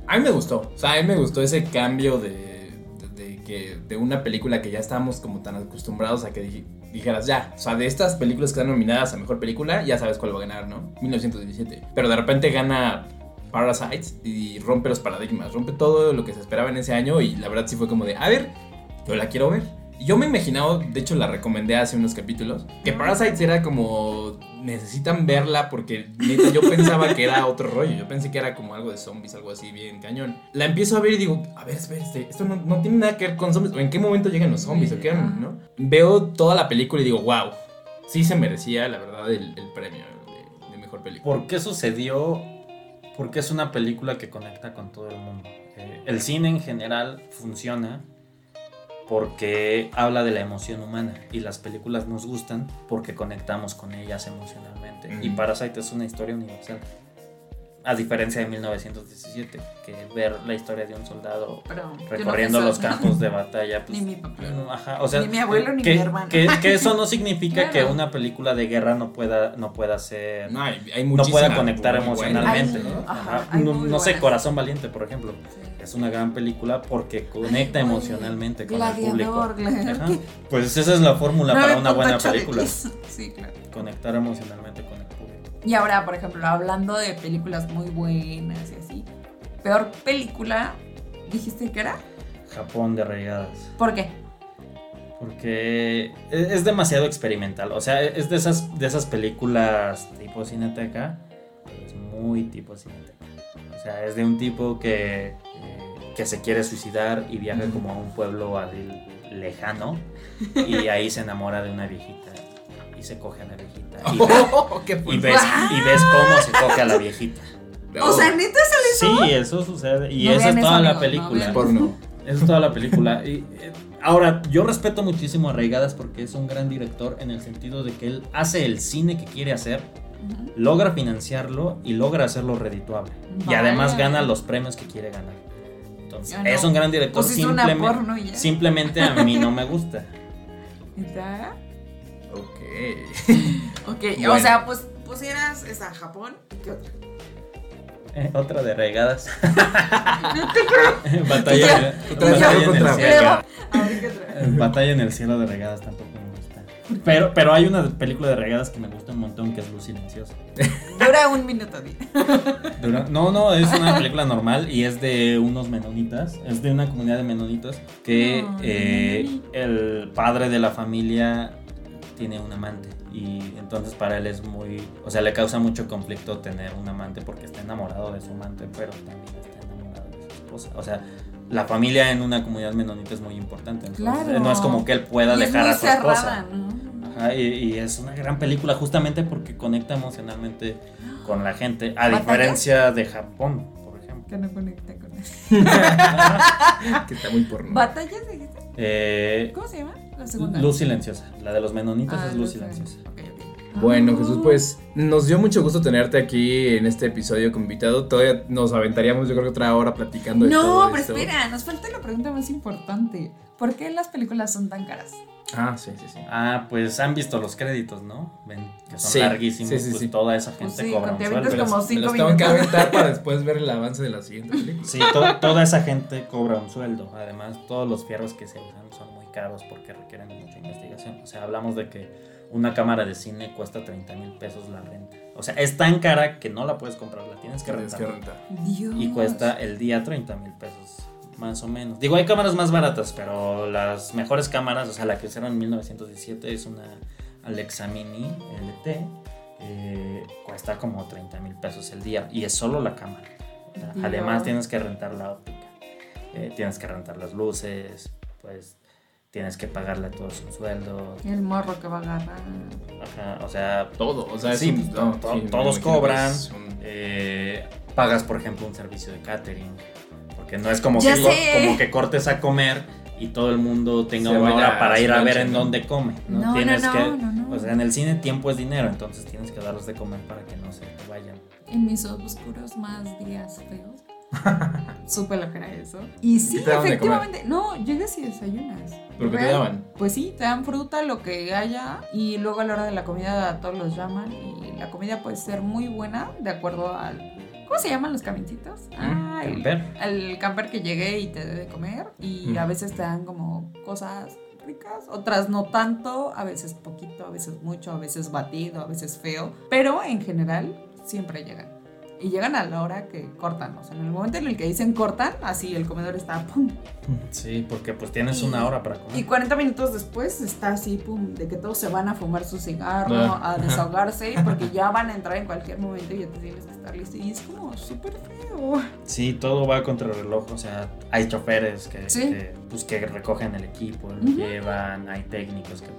A mí me gustó. O sea, a mí me gustó ese cambio de, de, de que, de una película que ya estábamos como tan acostumbrados a que dijeras ya. O sea, de estas películas que están nominadas a mejor película, ya sabes cuál va a ganar, ¿no? 1917. Pero de repente gana Parasite y rompe los paradigmas, rompe todo lo que se esperaba en ese año y la verdad sí fue como de, a ver, yo la quiero ver. Yo me imaginaba, de hecho la recomendé hace unos capítulos, que Parasite era como necesitan verla porque neta yo pensaba que era otro rollo, yo pensé que era como algo de zombies, algo así bien cañón. La empiezo a ver y digo, a ver, espera, este, esto no, no tiene nada que ver con zombies, o en qué momento llegan los zombies, o qué. ¿no? Veo toda la película y digo, wow, sí se merecía la verdad el, el premio de, de mejor película. ¿Por qué sucedió? Porque es una película que conecta con todo el mundo. Eh, el cine en general funciona porque habla de la emoción humana y las películas nos gustan porque conectamos con ellas emocionalmente. Y Ujú. Parasite es una historia universal. A diferencia de 1917, que ver la historia de un soldado Pero yo no recorriendo los campos de batalla, pues, Ni mi papá. ajá, o sea, Ni mi abuelo ni que, mi hermano. Que, que eso no significa Claro. que una película de guerra no pueda, no pueda ser No, hay, hay no pueda conectar emocionalmente. Hay- ¿no? ajá, No, sé. Corazón Valiente, por ejemplo. Sí. Es una gran película porque conecta Ay, emocionalmente con el público. Ajá. Pues esa es la fórmula para una buena 9.8 de película. 10. Sí, claro. Conectar emocionalmente con el público. Y ahora, por ejemplo, hablando de películas muy buenas y así. Peor película, dijiste que era. Japón de regadas. ¿Por qué? Porque es, es demasiado experimental. O sea, es de esas, de esas películas tipo cineteca. pero Es muy tipo cineteca. O sea, es de un tipo que, eh, que se quiere suicidar y viaja como a un pueblo así lejano. Y ahí se enamora de una viejita. Y se coge a la viejita. Y, Oh, qué y ves, y ves cómo se coge a la viejita. O sea, neta sale eso. Sí, eso sucede. Y No esa vean es eso, toda la amigos, no película. vean porno. Esa es toda la película. Y, eh, ahora, yo respeto muchísimo a Reigadas porque es un gran director en el sentido de que él hace el cine que quiere hacer, logra financiarlo y logra hacerlo redituable. Y además gana los premios que quiere ganar. Entonces, no. es un gran director. Pues simplemente a mí no me gusta. ¿Neta? Ok. Bueno. o sea, pues pusieras esa Japón. ¿Qué otra? Eh, otra de batalla, Otra vez batalla en el cielo. A ver, ¿qué otra? Eh, Batalla en el cielo de Regadas tampoco me gusta. Pero, pero hay una película de Regadas que me gusta un montón que es Luz Silenciosa. Dura un minuto. Dura- No, no, es una película normal y es de unos menonitas. Es de una comunidad de menonitas que No, eh, el padre de la familia tiene un amante. Y entonces para él es muy. O sea, le causa mucho conflicto tener un amante porque está enamorado de su amante, pero también está enamorado de su esposa. O sea. La familia en una comunidad menonita es muy importante. entonces, Claro. No es como que él pueda Y es dejar muy a su esposa. cerrada, ¿no? Ajá, y, y es una gran película justamente porque conecta emocionalmente con la gente, a ¿Batallas? diferencia de Japón, por ejemplo. Que no conecta con eso. Que está muy porno. ¿Batallas dijiste? Eh, ¿Cómo se llama? La segunda. Luz silenciosa, la de los menonitas Ah, es Luz silenciosa. Ok, ok. Bueno, Ah. Jesús, pues nos dio mucho gusto tenerte aquí en este episodio como invitado. Todavía nos aventaríamos, yo creo que otra hora platicando de todo No, pero esto. espera, nos falta la pregunta más importante. ¿Por qué las películas son tan caras? Ah, sí, sí, sí. Ah, pues han visto los créditos, ¿no? Ven que son Sí, larguísimos, sí, sí, pues sí. toda esa Pues gente sí, cobra un sueldo. avientas como Me cinco los tengo que aventar para después ver el avance de la siguiente película. Sí, to- toda esa gente cobra un sueldo. Además, todos los fierros que se usan son caros porque requieren mucha investigación. O sea, hablamos de que una cámara de cine cuesta 30 mil pesos la renta. O sea, es tan cara que no la puedes comprar, la tienes que Tienes rentar. que rentar. Dios. Y cuesta el día 30 mil pesos, más o menos. Digo, hay cámaras más baratas, pero las mejores cámaras, o sea, la que usaron en 1917 es una Alexa Mini LT eh, cuesta como 30 mil pesos el día y es solo la cámara. Además tienes que rentar la óptica, eh, tienes que rentar las luces, pues tienes que pagarle a todos un sueldo. El morro que va a agarrar. Ajá, o sea, todo, o sea, sí, todos cobran. Eh, pagas, por ejemplo, un servicio de catering, porque no es como, que, como que cortes a comer y todo el mundo tenga una hora para ir a ver en dónde come. No, tienes que, o sea, en el cine tiempo es dinero, entonces tienes que darles de comer para que no se vayan. En mis oscuros más días feos. Supe lo que era eso. Y sí, efectivamente. No, llegas y desayunas. ¿Pero qué te daban? Pues sí, te dan fruta, lo que haya. Y luego a la hora de la comida todos los llaman. Y la comida puede ser muy buena de acuerdo al ¿Cómo se llaman los camincitos? Ah, el camper. que llegué y te dé de comer. Y a veces te dan como cosas ricas, otras no tanto, a veces poquito, a veces mucho, a veces batido, a veces feo. Pero en general siempre llegan y llegan a la hora que cortan. O sea, en el momento en el que dicen cortan, así el comedor está pum. Sí, porque pues tienes una hora para comer. Y 40 minutos después está así, pum, de que todos se van a fumar su cigarro, a desahogarse, porque ya van a entrar en cualquier momento y ya te tienes que estar listo. Y es como súper feo. Sí, todo va contra el reloj. O sea, hay choferes que, pues, que recogen el equipo, lo llevan, hay técnicos que el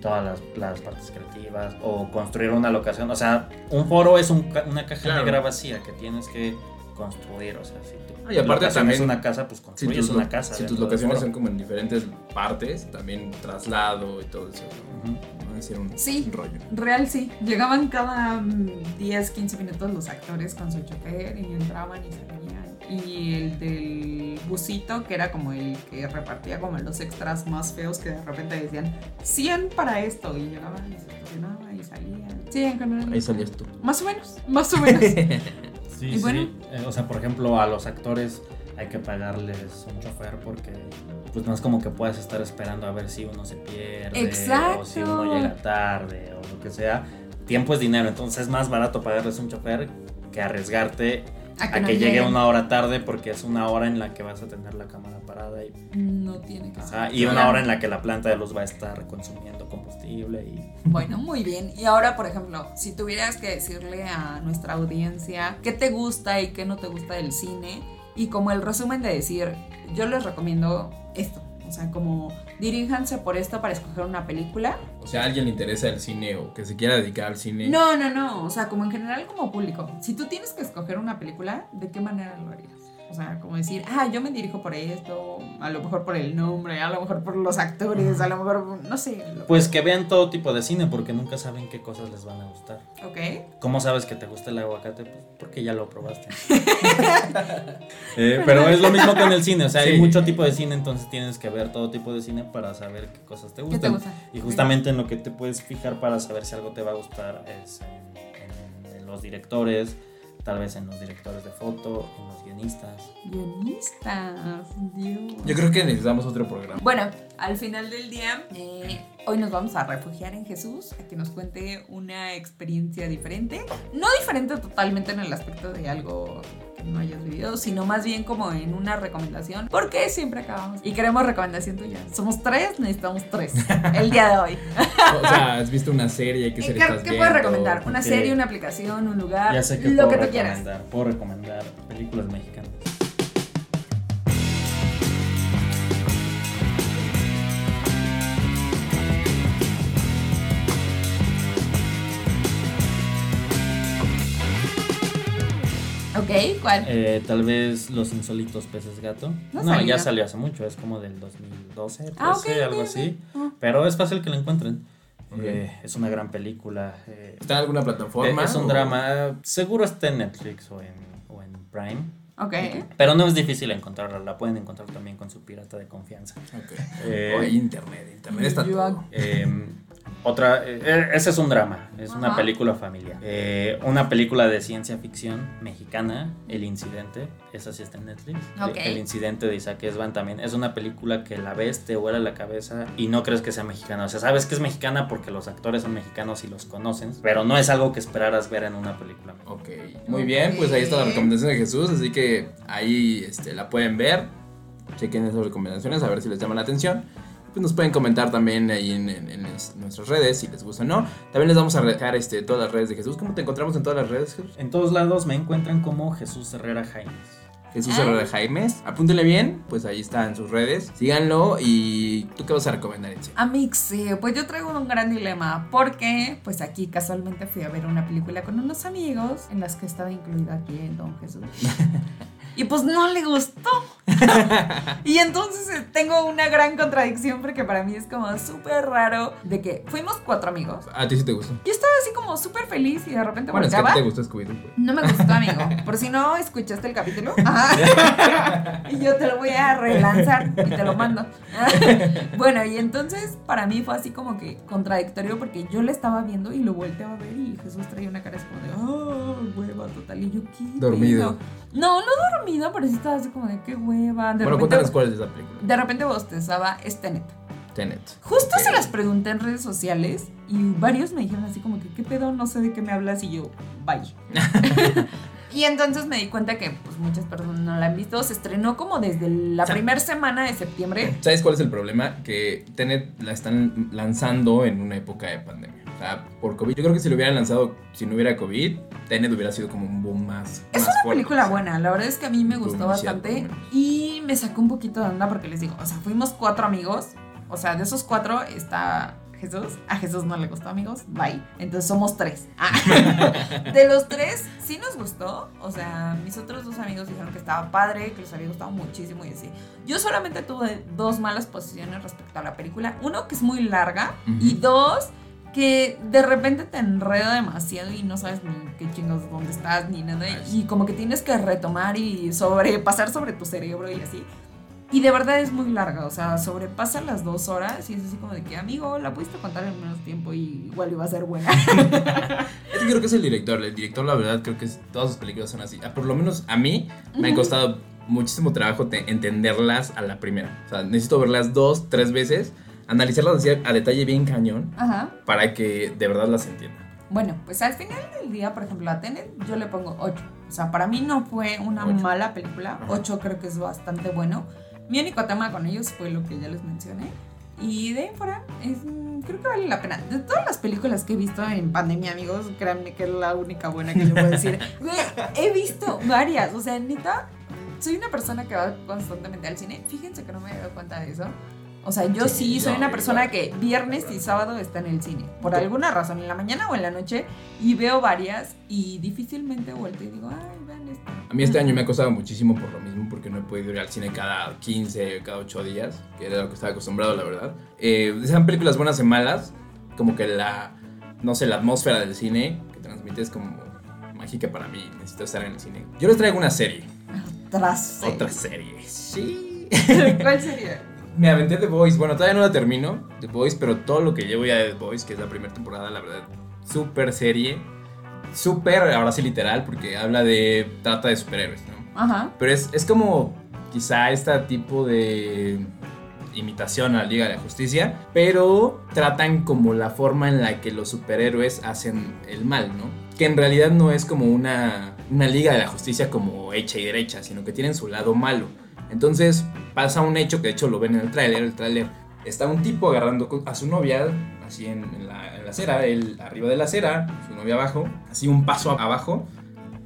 todas las, partes creativas o construir una locación. O sea, un foro es una caja negra vacía que tienes que construir. O sea, si tu y aparte también es una casa, pues construyes una casa. Si tus locaciones son como en diferentes partes, también traslado y todo eso. ¿no? un, sí, rollo. Real sí. Llegaban cada 10, mm, 15 minutos los actores con su chofer y entraban y salían y el del busito, que era como el que repartía como los extras más feos que de repente decían 100 para esto y llegaban y se estacionaba y salían. Sí, en general. Ahí salías tú. Más o menos, más o menos. sí, sí. Eh, o sea, por ejemplo, a los actores hay que pagarles un chofer porque pues no es como que puedas estar esperando a ver si uno se pierde Exacto. o si uno llega tarde o lo que sea. Tiempo es dinero, entonces es más barato pagarles un chofer que arriesgarte a que, llegue una hora tarde porque es una hora en la que vas a tener la cámara parada y no tiene que ser. y una hora en la que la planta de luz va a estar consumiendo combustible y bueno muy bien. Y ahora por ejemplo si tuvieras que decirle a nuestra audiencia qué te gusta y qué no te gusta del cine y como el resumen de decir yo les recomiendo esto o sea, como diríjanse por esto para escoger una película. O sea, a alguien le interesa el cine o que se quiera dedicar al cine. No, no, no. O sea, como en general como público. Si tú tienes que escoger una película, ¿de qué manera lo harías? O sea, como decir, ah, yo me dirijo por esto, a lo mejor por el nombre, a lo mejor por los actores, a lo mejor, no sé. Pues que vean todo tipo de cine porque nunca saben qué cosas les van a gustar. Ok. ¿Cómo sabes que te gusta el aguacate? Pues porque ya lo probaste. Eh, pero es lo mismo con el cine, o sea, hay mucho tipo de cine, entonces tienes que ver todo tipo de cine para saber qué cosas te gustan. te gusta? Y justamente en lo que te puedes fijar para saber si algo te va a gustar es en los directores, tal vez en los directores de foto, en los guionistas. Guionistas, Dios. Yo creo que necesitamos otro programa. Bueno, al final del día, eh, hoy nos vamos a refugiar en Jesús, a que nos cuente una experiencia diferente. No diferente totalmente en el aspecto de algo no hayas vivido, sino más bien como en una recomendación, porque siempre acabamos y queremos recomendación tuya. Somos tres, necesitamos tres el día de hoy. o sea, has visto una serie, ¿qué serie ¿Qué, ¿qué puedes recomendar? Una serie, una aplicación, un lugar, ya sé que lo que tú quieras. Puedo recomendar películas mexicanas. Ok, ¿cuál? Eh, tal vez Los Insólitos Peces Gato. No, ya salió hace mucho, es como del 2012, 13, ah, algo así. Ah. Pero es fácil que lo encuentren. Eh, es una gran película. Eh, ¿Está en alguna plataforma? es un drama. Seguro está en Netflix o en, o en Prime. Ok. Pero no es difícil encontrarla, la pueden encontrar también con su pirata de confianza. Ok. o internet, internet está todo. Otra, eh, eh, ese es un drama, es una película familiar. Eh, una película de ciencia ficción mexicana, El Incidente, esa sí está en Netflix. El Incidente de Isaac Esban también. Es una película que la ves, te vuela la cabeza y no crees que sea mexicana. O sea, sabes que es mexicana porque los actores son mexicanos y los conocen, pero no es algo que esperaras ver en una película. Ok, muy bien, pues ahí está la recomendación de Jesús, así que ahí este, la pueden ver. Chequen esas recomendaciones a ver si les llama la atención. Pues nos pueden comentar también ahí en, en- en las- nuestras redes si les gusta o no. También les vamos a dejar este, todas las redes de Jesús. ¿Cómo te encontramos en todas las redes, Jesús? En todos lados me encuentran como Jesús Herrera Jaimes. Jesús Ah. Herrera Jaimes. Apúntenle bien, pues ahí está en sus redes. Síganlo y ¿tú qué vas a recomendar, Itzi? Amix, eh, pues yo traigo un gran dilema porque pues aquí casualmente fui a ver una película con unos amigos en las que estaba incluida aquí en Don Jesús. Y pues no le gustó. y entonces eh, tengo una gran contradicción porque para mí es como súper raro de que fuimos cuatro amigos. A ti sí te gustó. Yo estaba así como súper feliz y de repente Bueno, es que te gustó Scooby-Doo. pues. No me gustó, amigo. Por si no escuchaste el capítulo. Ajá. y yo te lo voy a relanzar y te lo mando. bueno, y entonces para mí fue así como que contradictorio porque yo le estaba viendo y lo volteaba a ver y Jesús traía una cara así como de, oh, hueva total. Y yo, ¿qué? Dormido. pedo?". No, no dormido, pero sí estaba así como de, qué hueva. De bueno, repente, cuéntanos cuál es esa película. de repente bostezaba este neto. Tenet. Justo se las pregunté en redes sociales y varios me dijeron así como que, ¿qué pedo? No sé de qué me hablas y yo, bye. y entonces me di cuenta que pues muchas personas no la han visto. Se estrenó como desde la primera semana de septiembre. ¿Sabes cuál es el problema? Que Tenet la están lanzando en una época de pandemia. O sea, por COVID. Yo creo que si lo hubieran lanzado, si no hubiera COVID, Tenet hubiera sido como un boom más. Es más una fuerte. película buena, la verdad es que a mí me gustó bastante y me sacó un poquito de onda porque les digo, o sea, fuimos cuatro amigos, o sea, de esos cuatro está Jesús, a Jesús no le gustó amigos, bye, entonces somos tres. Ah. De los tres, sí nos gustó, o sea, mis otros dos amigos dijeron que estaba padre, que les había gustado muchísimo y así. Yo solamente tuve dos malas posiciones respecto a la película, uno que es muy larga Ujú. y dos que de repente te enreda demasiado y no sabes ni qué chingados dónde estás ni nada y como que tienes que retomar y sobrepasar sobre tu cerebro y así. Y de verdad es muy larga, o sea, sobrepasa las dos horas y es así como de que, amigo, la pudiste contar en menos tiempo y igual iba a ser buena. Es que creo que es el director. El director, la verdad, creo que es- todas sus películas son así. Ah, Por lo menos a mí me ha costado muchísimo trabajo te- entenderlas a la primera. O sea, necesito verlas dos, tres veces, analizarlas a, detalle bien cañón Ajá. para que de verdad las entienda. Bueno, pues al final del día, por ejemplo, a Tenet yo le pongo 8. O sea, para mí no fue una Ocho. mala película. Ajá. 8 creo que es bastante bueno. Mi único tema con ellos fue lo que ya les mencioné. Y de ahí fuera, es, mm, creo que vale la pena. De todas las películas que he visto en pandemia, amigos, créanme que es la única buena que yo puedo decir. He visto varias. O sea, neta, soy una persona que va constantemente al cine. Fíjense que no me he dado cuenta de eso. O sea, yo sí, Sí, soy no, una persona que viernes y sábado está en el cine. Por alguna razón, en la mañana o en la noche. Y veo varias y difícilmente vuelto y digo, ay, vean esto. A mí este año me ha costado muchísimo por lo mismo, porque no he podido ir al cine cada 15, cada 8 días, que era lo que estaba acostumbrado, la verdad. Eh, sean películas buenas y malas, como que la, no sé, la atmósfera del cine que transmite es como mágica para mí, necesito estar en el cine. Yo les traigo una serie, Tras. otra serie, sí. ¿Cuál sería? Me aventé The Voice, bueno, todavía no la termino, The Voice, pero todo lo que llevo ya de The Voice, que es la primera temporada, la verdad, súper serie, súper, ahora sí literal, porque habla de, trata de superhéroes, ¿no? Ajá. Pero es, es como quizá este tipo de imitación a la Liga de la Justicia, pero tratan como la forma en la que los superhéroes hacen el mal, ¿no? Que en realidad no es como una, una Liga de la Justicia como hecha y derecha, sino que tienen su lado malo. Entonces pasa un hecho que de hecho lo ven en el tráiler, el tráiler está un tipo agarrando a su novia, así en, en la, en la acera, él arriba de la acera, su novia abajo, así un paso abajo,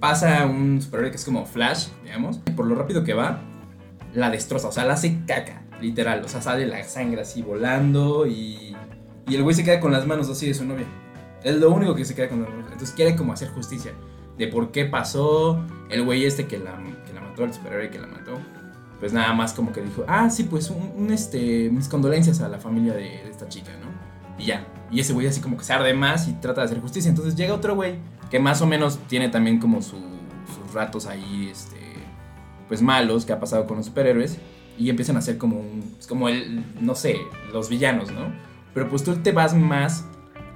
pasa un superhéroe que es como Flash, digamos, y por lo rápido que va, la destroza, o sea, la hace caca, literal, o sea, sale la sangre así volando y, y el güey se queda con las manos así de su novia. Es lo único que se queda con las manos. Entonces quiere como hacer justicia de por qué pasó, el güey este que la, que la mató, el superhéroe que la mató. Pues nada más como que dijo, ah, sí, pues un, este, mis condolencias a la familia de, esta chica, ¿no? Y ya. Y ese güey así como que se arde más y trata de hacer justicia. Entonces llega otro güey que más o menos tiene también como su- sus ratos ahí, este, pues malos que ha pasado con los superhéroes. Y empiezan a ser como un, es como el, no sé, los villanos, ¿no? Pero pues tú te vas más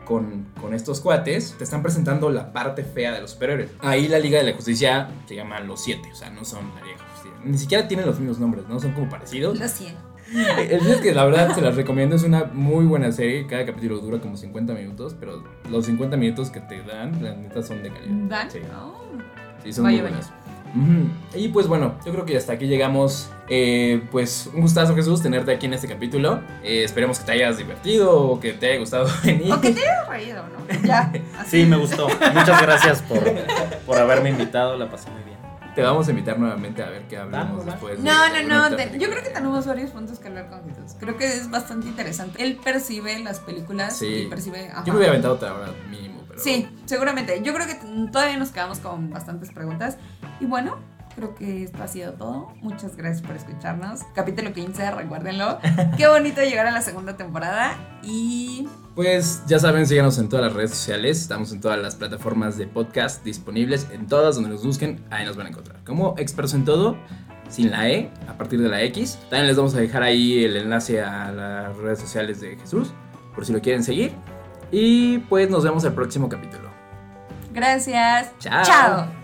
con, con estos cuates, te están presentando la parte fea de los superhéroes. Ahí la Liga de la Justicia se llama Los Siete, o sea, no son la Liga de la Justicia. Ni siquiera tienen los mismos nombres, ¿no? Son como parecidos. Lo siento. El chiste es que la verdad se las recomiendo, es una muy buena serie. Cada capítulo dura como 50 minutos, pero los 50 minutos que te dan, la neta, son de calidad. ¿Dan? Sí, Oh. sí son Vaya, muy buenas. Y pues bueno, yo creo que hasta aquí llegamos. Eh, pues un gustazo Jesús tenerte aquí en este capítulo. Eh, esperemos que te hayas divertido o que te haya gustado venir. O que te hayas reído, ¿no? Ya. Sí, me gustó. Muchas gracias por, por haberme invitado, la pasé muy bien. Te vamos a invitar nuevamente a ver qué hablamos después. No, no, no. yo creo que tenemos varios puntos que hablar con Jesús. Creo que es bastante interesante. Él percibe las películas sí. y percibe. Yo me hubiera aventado otra hora mínimo. Pero... Sí, seguramente. Yo creo que todavía nos quedamos con bastantes preguntas. Y bueno, creo que esto ha sido todo. Muchas gracias por escucharnos. Capítulo 15, recuérdenlo. Qué bonito llegar a la segunda temporada. Y. Pues ya saben, síganos en todas las redes sociales. Estamos en todas las plataformas de podcast disponibles. En todas donde nos busquen, ahí nos van a encontrar. Como expertos en todo, sin la E, a partir de la X. También les vamos a dejar ahí el enlace a las redes sociales de Jesús, por si lo quieren seguir. Y pues nos vemos el próximo capítulo. Gracias. Chao. Chao.